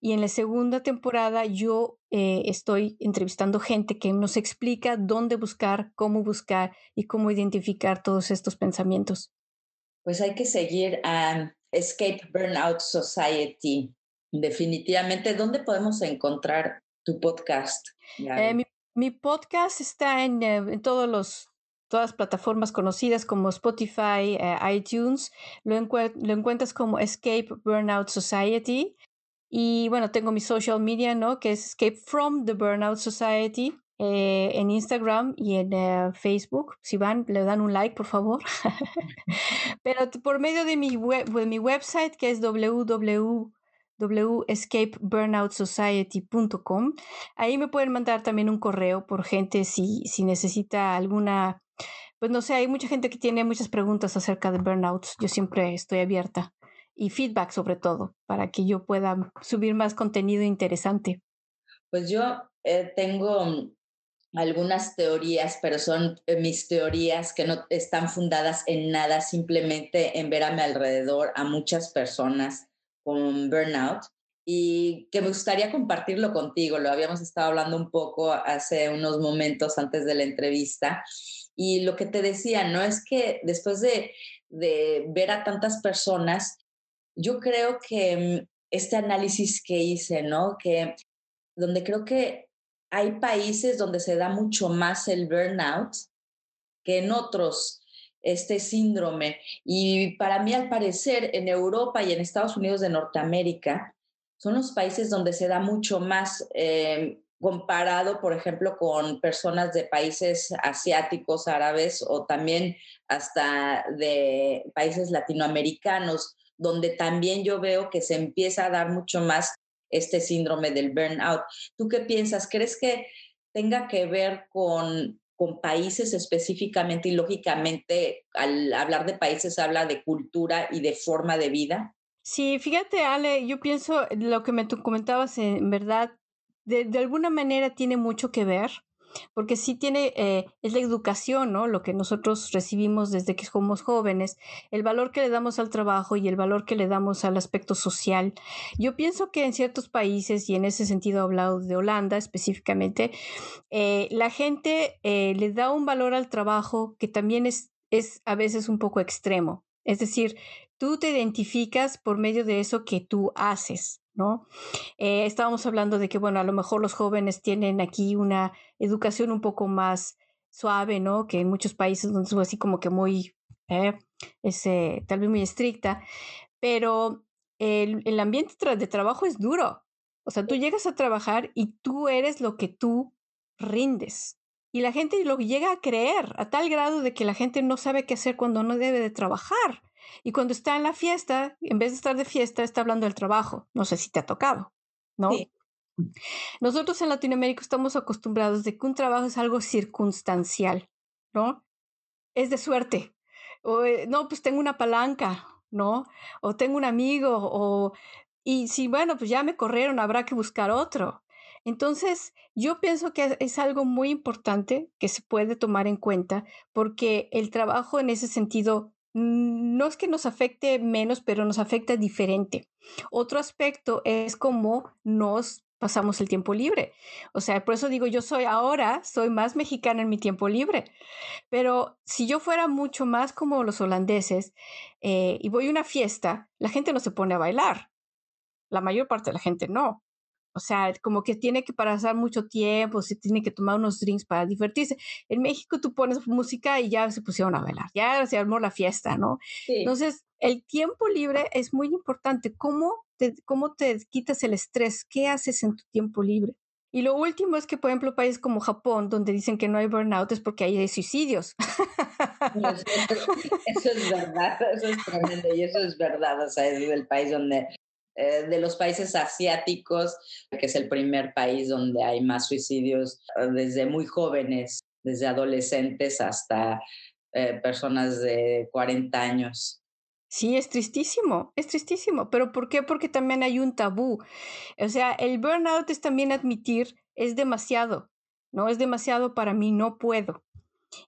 Y en la segunda temporada yo eh, estoy entrevistando gente que nos explica dónde buscar, cómo buscar y cómo identificar todos estos pensamientos. Pues hay que seguir a Escape Burnout Society. Definitivamente, ¿dónde podemos encontrar tu podcast? Eh, mi, mi, podcast está en, eh, en todos los todas las plataformas conocidas como Spotify, eh, iTunes. Lo, lo, encuentras como Escape Burnout Society. Y bueno, tengo mi social media, ¿no? Que es Escape from the Burnout Society. Eh, en Instagram y en eh, Facebook. Si van, le dan un like, por favor. Pero por medio de mi, web, de mi website, que es www.escapeburnoutsociety.com. Ahí me pueden mandar también un correo por gente si, si necesita alguna pues no sé, hay mucha gente que tiene muchas preguntas acerca de burnouts. Yo siempre estoy abierta y feedback sobre todo para que yo pueda subir más contenido interesante. Pues yo eh, tengo algunas teorías, pero son eh, mis teorías que no están fundadas en nada, simplemente en ver a mi alrededor a muchas personas con burnout y que me gustaría compartirlo contigo. Lo habíamos estado hablando un poco hace unos momentos antes de la entrevista y lo que te decía, ¿no? Es que después de, de ver a tantas personas, yo creo que mm, este análisis que hice, ¿no? Que donde creo que hay países donde se da mucho más el burnout que en otros este síndrome. Y para mí, al parecer, en Europa y en Estados Unidos de Norteamérica, son los países donde se da mucho más eh, comparado, por ejemplo, con personas de países asiáticos, árabes o también hasta de países latinoamericanos, donde también yo veo que se empieza a dar mucho más este síndrome del burnout. ¿Tú qué piensas? ¿Crees que tenga que ver con, con países específicamente y lógicamente al hablar de países habla de cultura y de forma de vida? Sí, fíjate, Ale, yo pienso lo que me comentabas, en verdad, de, de, alguna manera tiene mucho que ver, porque sí tiene, eh, es la educación, ¿no? Lo que nosotros recibimos desde que somos jóvenes, el valor que le damos al trabajo y el valor que le damos al aspecto social. Yo pienso que en ciertos países, y en ese sentido he hablado de Holanda específicamente, eh, la gente eh, le da un valor al trabajo que también es, es a veces un poco extremo. Es decir, tú te identificas por medio de eso que tú haces. ¿No? Eh, estábamos hablando de que, bueno, a lo mejor los jóvenes tienen aquí una educación un poco más suave, ¿no? Que en muchos países donde es así como que muy, eh, es, eh, tal vez muy estricta, pero el, el ambiente de trabajo es duro. O sea, tú llegas a trabajar y tú eres lo que tú rindes. Y la gente lo llega a creer a tal grado de que la gente no sabe qué hacer cuando no debe de trabajar. Y cuando está en la fiesta, en vez de estar de fiesta, está hablando del trabajo. No sé si te ha tocado, ¿no? Sí. Nosotros en Latinoamérica estamos acostumbrados de que un trabajo es algo circunstancial, ¿no? Es de suerte. O, eh, no, pues tengo una palanca, ¿no? O tengo un amigo, o... Y si, bueno, pues ya me corrieron, habrá que buscar otro. Entonces, yo pienso que es algo muy importante que se puede tomar en cuenta porque el trabajo en ese sentido no es que nos afecte menos, pero nos afecta diferente. Otro aspecto es cómo nos pasamos el tiempo libre. O sea, por eso digo, yo soy ahora, soy más mexicana en mi tiempo libre. Pero si yo fuera mucho más como los holandeses eh, y voy a una fiesta, la gente no se pone a bailar. La mayor parte de la gente no. O sea, como que tiene que pasar mucho tiempo, se tiene que tomar unos drinks para divertirse. En México tú pones música y ya se pusieron a bailar, ya se armó la fiesta, ¿no? Sí. Entonces, el tiempo libre es muy importante. ¿Cómo te, ¿Cómo te quitas el estrés? ¿Qué haces en tu tiempo libre? Y lo último es que, por ejemplo, países como Japón, donde dicen que no hay burnout, es porque hay suicidios. Eso, eso es verdad, eso es tremendo y eso es verdad. O sea, es el país donde eh, de los países asiáticos, que es el primer país donde hay más suicidios eh, desde muy jóvenes, desde adolescentes hasta eh, personas de 40 años. Sí, es tristísimo, es tristísimo. ¿Pero por qué? Porque también hay un tabú. O sea, el burnout es también admitir, es demasiado. no es demasiado para mí, no puedo.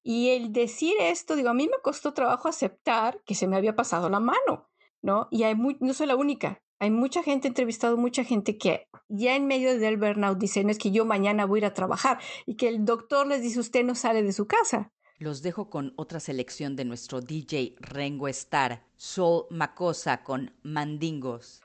Y el decir esto, digo, a mí me costó trabajo aceptar que se me había pasado la mano, ¿no? Y hay muy, no soy la única, hay mucha gente, he entrevistado mucha gente que ya en medio del burnout dicen es que yo mañana voy a ir a trabajar y que el doctor les dice usted no sale de su casa. Los dejo con otra selección de nuestro DJ Rengo Star, Soul Macosa con Mandingos.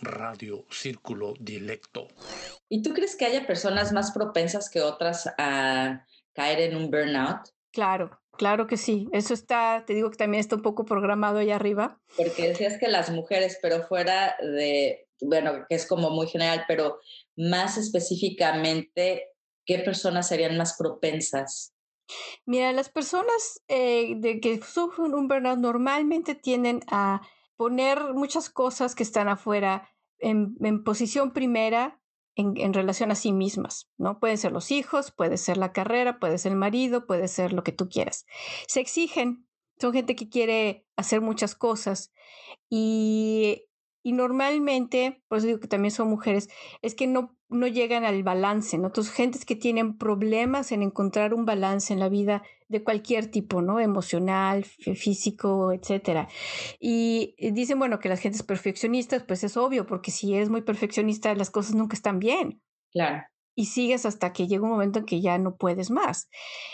Radio Círculo Directo. ¿Y tú crees que haya personas más propensas que otras a caer en un burnout? Claro, claro que sí. Eso está, te digo que también está un poco programado ahí arriba. Porque decías que las mujeres, pero fuera de, bueno, que es como muy general, pero más específicamente, ¿qué personas serían más propensas? Mira, las personas eh, de que sufren un burnout normalmente tienden a poner muchas cosas que están afuera en, posición primera en, relación a sí mismas, ¿no? Pueden ser los hijos, puede ser la carrera, puede ser el marido, puede ser lo que tú quieras. Se exigen, son gente que quiere hacer muchas cosas y y normalmente, por eso digo que también son mujeres, es que no, no llegan al balance, ¿no? Entonces, gentes que tienen problemas en encontrar un balance en la vida de cualquier tipo, ¿no? Emocional, físico, etcétera. Y dicen, bueno, que las gentes perfeccionistas, pues es obvio, porque si eres muy perfeccionista, las cosas nunca están bien. Claro. Y sigues hasta que llega un momento en que ya no puedes más.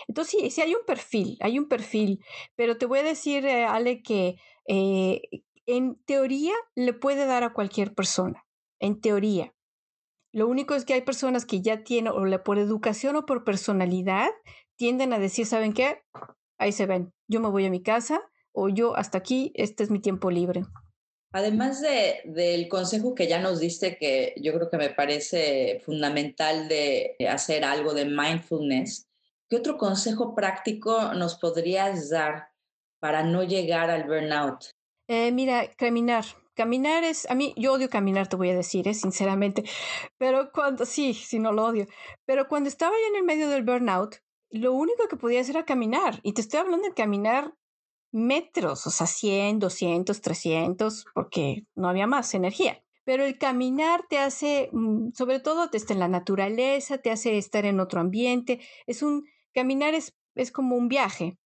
Entonces, sí, sí hay un perfil, hay un perfil, pero te voy a decir, eh, Ale, que eh, en teoría le puede dar a cualquier persona, en teoría. Lo único es que hay personas que ya tienen, o por educación o por personalidad, tienden a decir, ¿saben qué? Ahí se ven, yo me voy a mi casa o yo hasta aquí, este es mi tiempo libre. Además de, del consejo que ya nos diste, que yo creo que me parece fundamental de hacer algo de mindfulness, ¿qué otro consejo práctico nos podrías dar para no llegar al burnout? Eh, mira, caminar. Caminar es, a mí, yo odio caminar, te voy a decir, eh, sinceramente, pero cuando, sí, sí, no lo odio, pero cuando estaba yo en el medio del burnout, lo único que podía hacer era caminar, y te estoy hablando de caminar metros, o sea, 100, 200, 300, porque no había más energía. Pero el caminar te hace, mm, sobre todo, te está en la naturaleza, te hace estar en otro ambiente. Es un, caminar es, es como un viaje.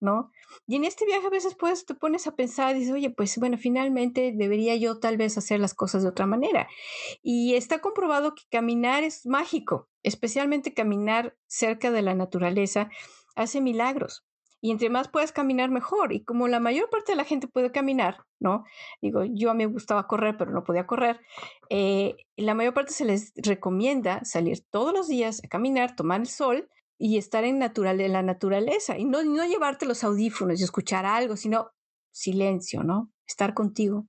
¿No? Y en este viaje a veces pues te pones a pensar y dices, oye, pues bueno, finalmente debería yo tal vez hacer las cosas de otra manera. Y está comprobado que caminar es mágico, especialmente caminar cerca de la naturaleza hace milagros. Y entre más puedes caminar, mejor. Y como la mayor parte de la gente puede caminar, ¿no? Digo, yo a mí me gustaba correr, pero no podía correr. Eh, la mayor parte se les recomienda salir todos los días a caminar, tomar el sol y estar en, natural, en la naturaleza y no, no llevarte los audífonos y escuchar algo, sino silencio, ¿no? Estar contigo.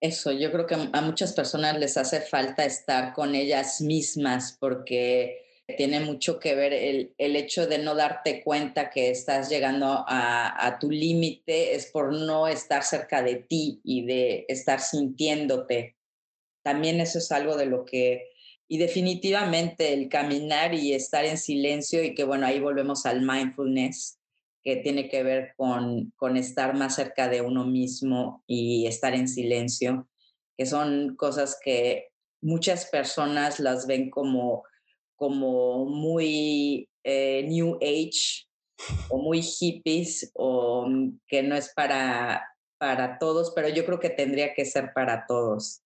Eso, yo creo que a muchas personas les hace falta estar con ellas mismas porque tiene mucho que ver el, el hecho de no darte cuenta que estás llegando a, a tu límite es por no estar cerca de ti y de estar sintiéndote. También eso es algo de lo que y definitivamente el caminar y estar en silencio y que bueno, ahí volvemos al mindfulness, que tiene que ver con, con estar más cerca de uno mismo y estar en silencio, que son cosas que muchas personas las ven como, como muy eh, New Age o muy hippies o que no es para, para todos, pero yo creo que tendría que ser para todos.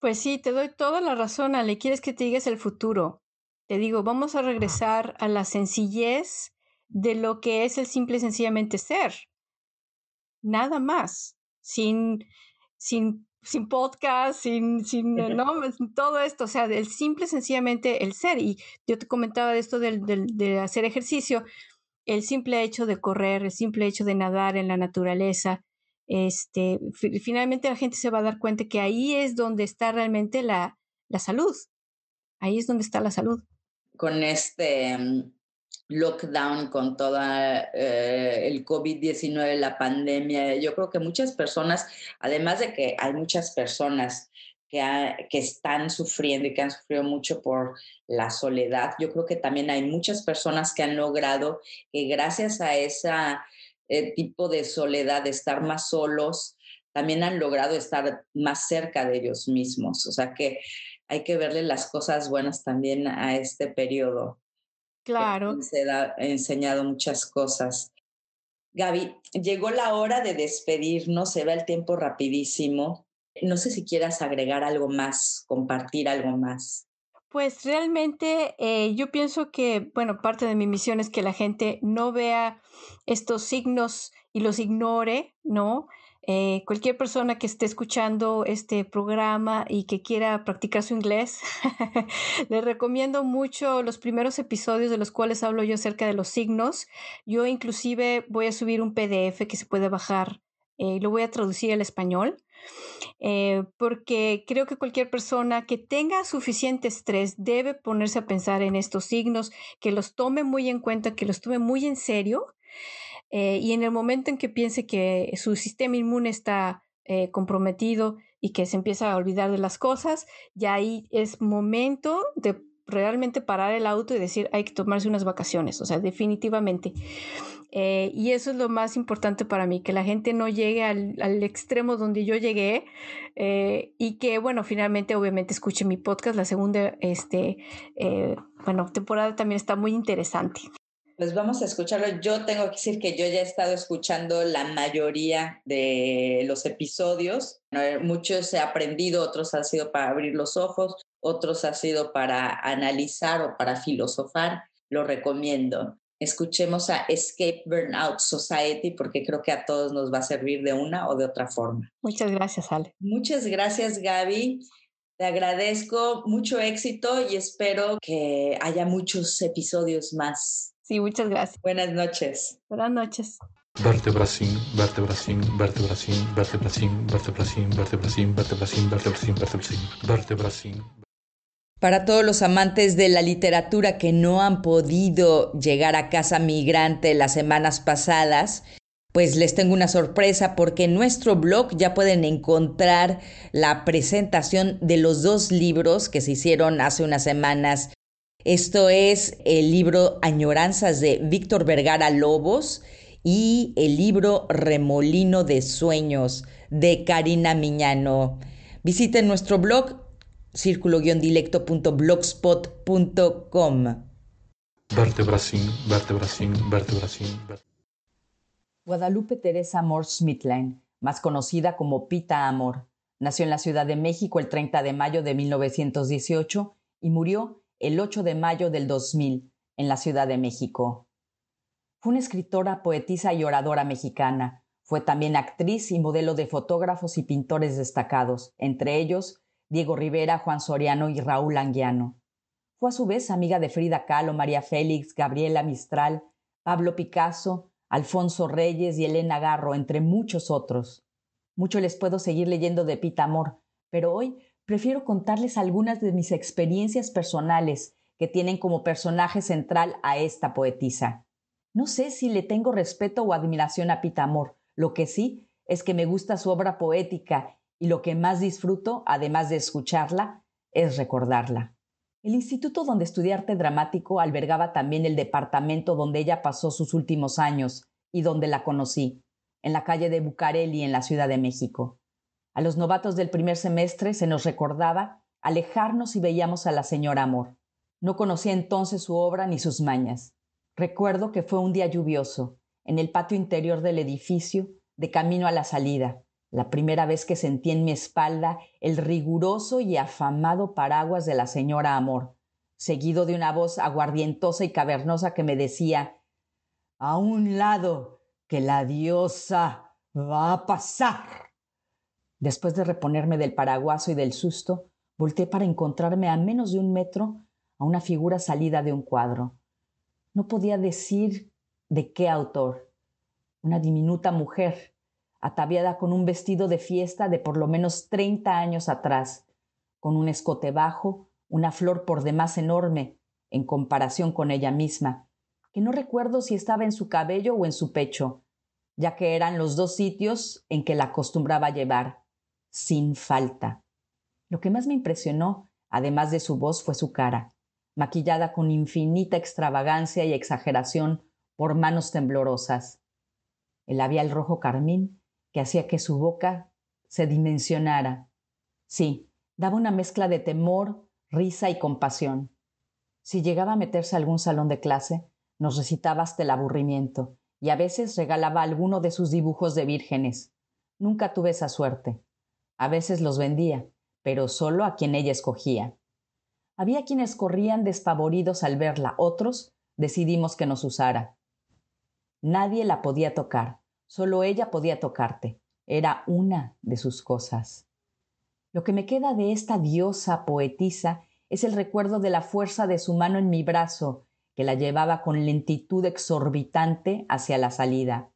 Pues sí, te doy toda la razón, Ale. Quieres que te digas el futuro. Te digo, vamos a regresar a la sencillez de lo que es el simple y sencillamente ser. Nada más. Sin, sin, sin podcast, sin, sin eh, no, todo esto. O sea, el simple y sencillamente el ser. Y yo te comentaba de esto del, del, de hacer ejercicio. El simple hecho de correr, el simple hecho de nadar en la naturaleza, este, finalmente la gente se va a dar cuenta que ahí es donde está realmente la, la salud. Ahí es donde está la salud. Con este mm, lockdown, con toda eh, el COVID-19, la pandemia, yo creo que muchas personas, además de que hay muchas personas que, que están sufriendo y que han sufrido mucho por la soledad, yo creo que también hay muchas personas que han logrado que gracias a esa eh, tipo de soledad, de estar más solos, también han logrado estar más cerca de ellos mismos. O sea que hay que verle las cosas buenas también a este periodo. Claro. Se ha enseñado muchas cosas. Gaby, llegó la hora de despedirnos, se va el tiempo rapidísimo. No sé si quieras agregar algo más, compartir algo más. Pues realmente eh, yo pienso que, bueno, parte de mi misión es que la gente no vea estos signos y los ignore, ¿no? Eh, cualquier persona que esté escuchando este programa y que quiera practicar su inglés, le recomiendo mucho los primeros episodios de los cuales hablo yo acerca de los signos. Yo inclusive voy a subir un PDF que se puede bajar y eh, lo voy a traducir al español eh, porque creo que cualquier persona que tenga suficiente estrés debe ponerse a pensar en estos signos, que los tome muy en cuenta, que los tome muy en serio eh, y en el momento en que piense que su sistema inmune está eh, comprometido y que se empieza a olvidar de las cosas, ya ahí es momento de realmente parar el auto y decir hay que tomarse unas vacaciones, o sea, definitivamente. Eh, y eso es lo más importante para mí, que la gente no llegue al, extremo donde yo llegué eh, y que, bueno, finalmente obviamente escuche mi podcast. La segunda, este, eh, bueno, temporada también está muy interesante. Pues vamos a escucharlo. Yo tengo que decir que yo ya he estado escuchando la mayoría de los episodios. Muchos he aprendido, otros han sido para abrir los ojos, otros ha sido para analizar o para filosofar. Lo recomiendo escuchemos a Escape Burnout Society porque creo que a todos nos va a servir de una o de otra forma. Muchas gracias, Ale. Muchas gracias, Gaby. Te agradezco mucho éxito y espero que haya muchos episodios más. Sí, muchas gracias. Buenas noches. Buenas noches. Vertebracín, vertebracín, vertebracín, vertebracín, vertebracín, vertebracín, vertebracín, vertebracín, vertebracín, vertebracín. Para todos los amantes de la literatura que no han podido llegar a casa migrante las semanas pasadas, pues les tengo una sorpresa porque en nuestro blog ya pueden encontrar la presentación de los dos libros que se hicieron hace unas semanas. Esto es el libro Añoranzas de Víctor Vergara Lobos y el libro Remolino de Sueños de Karina Miñano. Visiten nuestro blog círculo-dilecto.blogspot.com. Vertebracín, vertebracín, vertebracín. Guadalupe Teresa Amor Schmidtlein, más conocida como Pita Amor, nació en la Ciudad de México el 30 de mayo de 1918 y murió el 8 de mayo del 2000 en la Ciudad de México. Fue una escritora, poetisa y oradora mexicana. Fue también actriz y modelo de fotógrafos y pintores destacados, entre ellos Diego Rivera, Juan Soriano y Raúl Anguiano. Fue a su vez amiga de Frida Kahlo, María Félix, Gabriela Mistral, Pablo Picasso, Alfonso Reyes y Elena Garro, entre muchos otros. Mucho les puedo seguir leyendo de Pita Amor, pero hoy prefiero contarles algunas de mis experiencias personales que tienen como personaje central a esta poetisa. No sé si le tengo respeto o admiración a Pita Amor, lo que sí es que me gusta su obra poética y lo que más disfruto, además de escucharla, es recordarla. El instituto donde estudié arte dramático albergaba también el departamento donde ella pasó sus últimos años y donde la conocí, en la calle de Bucareli, en la Ciudad de México. A los novatos del primer semestre se nos recordaba alejarnos y veíamos a la señora Amor. No conocía entonces su obra ni sus mañas. Recuerdo que fue un día lluvioso, en el patio interior del edificio, de camino a la salida, la primera vez que sentí en mi espalda el riguroso y afamado paraguas de la señora Amor, seguido de una voz aguardientosa y cavernosa que me decía A un lado, que la diosa va a pasar. Después de reponerme del paraguaso y del susto, volteé para encontrarme a menos de un metro a una figura salida de un cuadro. No podía decir de qué autor. Una diminuta mujer, ataviada con un vestido de fiesta de por lo menos treinta años atrás, con un escote bajo, una flor por demás enorme, en comparación con ella misma, que no recuerdo si estaba en su cabello o en su pecho, ya que eran los dos sitios en que la acostumbraba llevar, sin falta. Lo que más me impresionó, además de su voz, fue su cara, maquillada con infinita extravagancia y exageración por manos temblorosas. El labial rojo carmín que hacía que su boca se dimensionara. Sí, daba una mezcla de temor, risa y compasión. Si llegaba a meterse a algún salón de clase, nos recitaba hasta el aburrimiento, y a veces regalaba alguno de sus dibujos de vírgenes. Nunca tuve esa suerte. A veces los vendía, pero solo a quien ella escogía. Había quienes corrían despavoridos al verla, otros decidimos que nos usara. Nadie la podía tocar, Solo ella podía tocarte. Era una de sus cosas. Lo que me queda de esta diosa poetisa es el recuerdo de la fuerza de su mano en mi brazo, que la llevaba con lentitud exorbitante hacia la salida,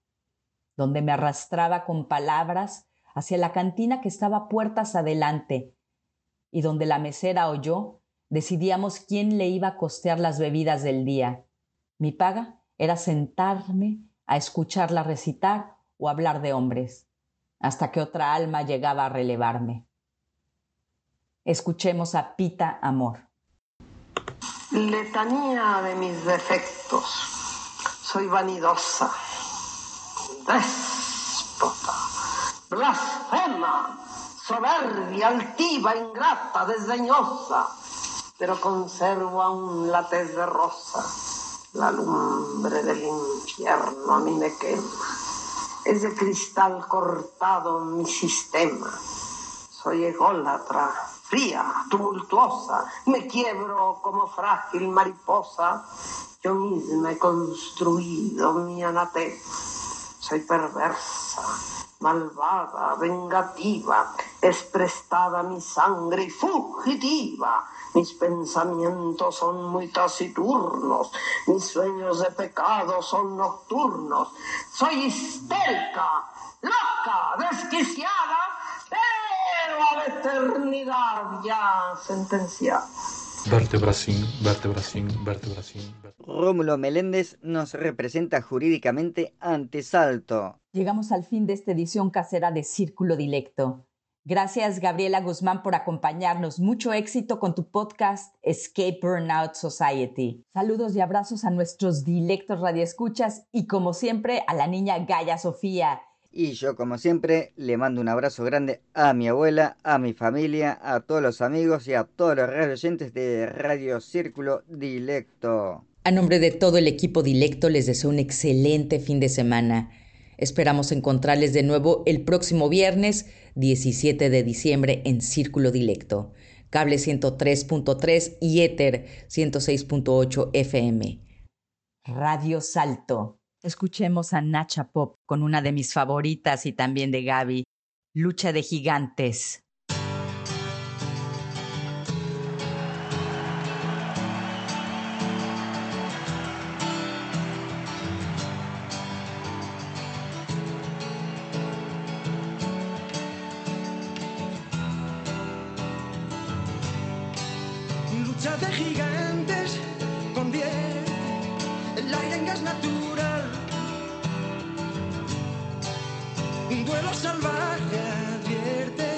donde me arrastraba con palabras hacia la cantina que estaba puertas adelante, y donde la mesera o yo decidíamos quién le iba a costear las bebidas del día. Mi paga era sentarme a escucharla recitar o hablar de hombres, hasta que otra alma llegaba a relevarme. Escuchemos a Pita Amor. Letanía de mis defectos. Soy vanidosa, déspota, blasfema, soberbia, altiva, ingrata, desdeñosa, pero conservo aún la tez de rosa la lumbre del infierno a mí me quema. Es de cristal cortado mi sistema. Soy ególatra, fría, tumultuosa. Me quiebro como frágil mariposa. Yo misma he construido mi anatema. Soy perversa, malvada, vengativa. Es prestada mi sangre y fugitiva mis pensamientos son muy taciturnos, mis sueños de pecado son nocturnos. Soy histérica, loca, desquiciada, pero a la eternidad ya sentenciada. Vértebra sin, vértebra sin, vértebra sin. Rómulo Meléndez nos representa jurídicamente ante Salto. Llegamos al fin de esta edición casera de Círculo Dilecto. Gracias, Gabriela Guzmán, por acompañarnos. Mucho éxito con tu podcast Escape Burnout Society. Saludos y abrazos a nuestros dilectos radioescuchas y, como siempre, a la niña Gaya Sofía. Y yo, como siempre, le mando un abrazo grande a mi abuela, a mi familia, a todos los amigos y a todos los radio oyentes de Radio Círculo Dilecto. A nombre de todo el equipo Dilecto, les deseo un excelente fin de semana. Esperamos encontrarles de nuevo el próximo viernes 17 de diciembre en Círculo Dilecto, cable 103.3 y Ether 106.8 FM. Radio Salto. Escuchemos a Nacha Pop con una de mis favoritas y también de Gaby, Lucha de Gigantes. L'aire es natural, un vuelo salvaje advierte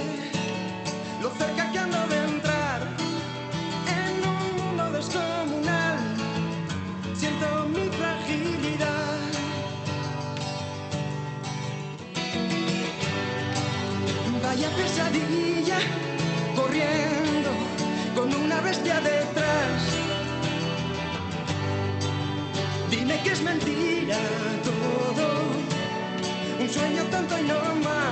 lo cerca que ando de entrar en un mundo descomunal. Siento mi fragilidad. Vaya pesadilla corriendo con una bestia de es mentira todo, un sueño tonto y no más.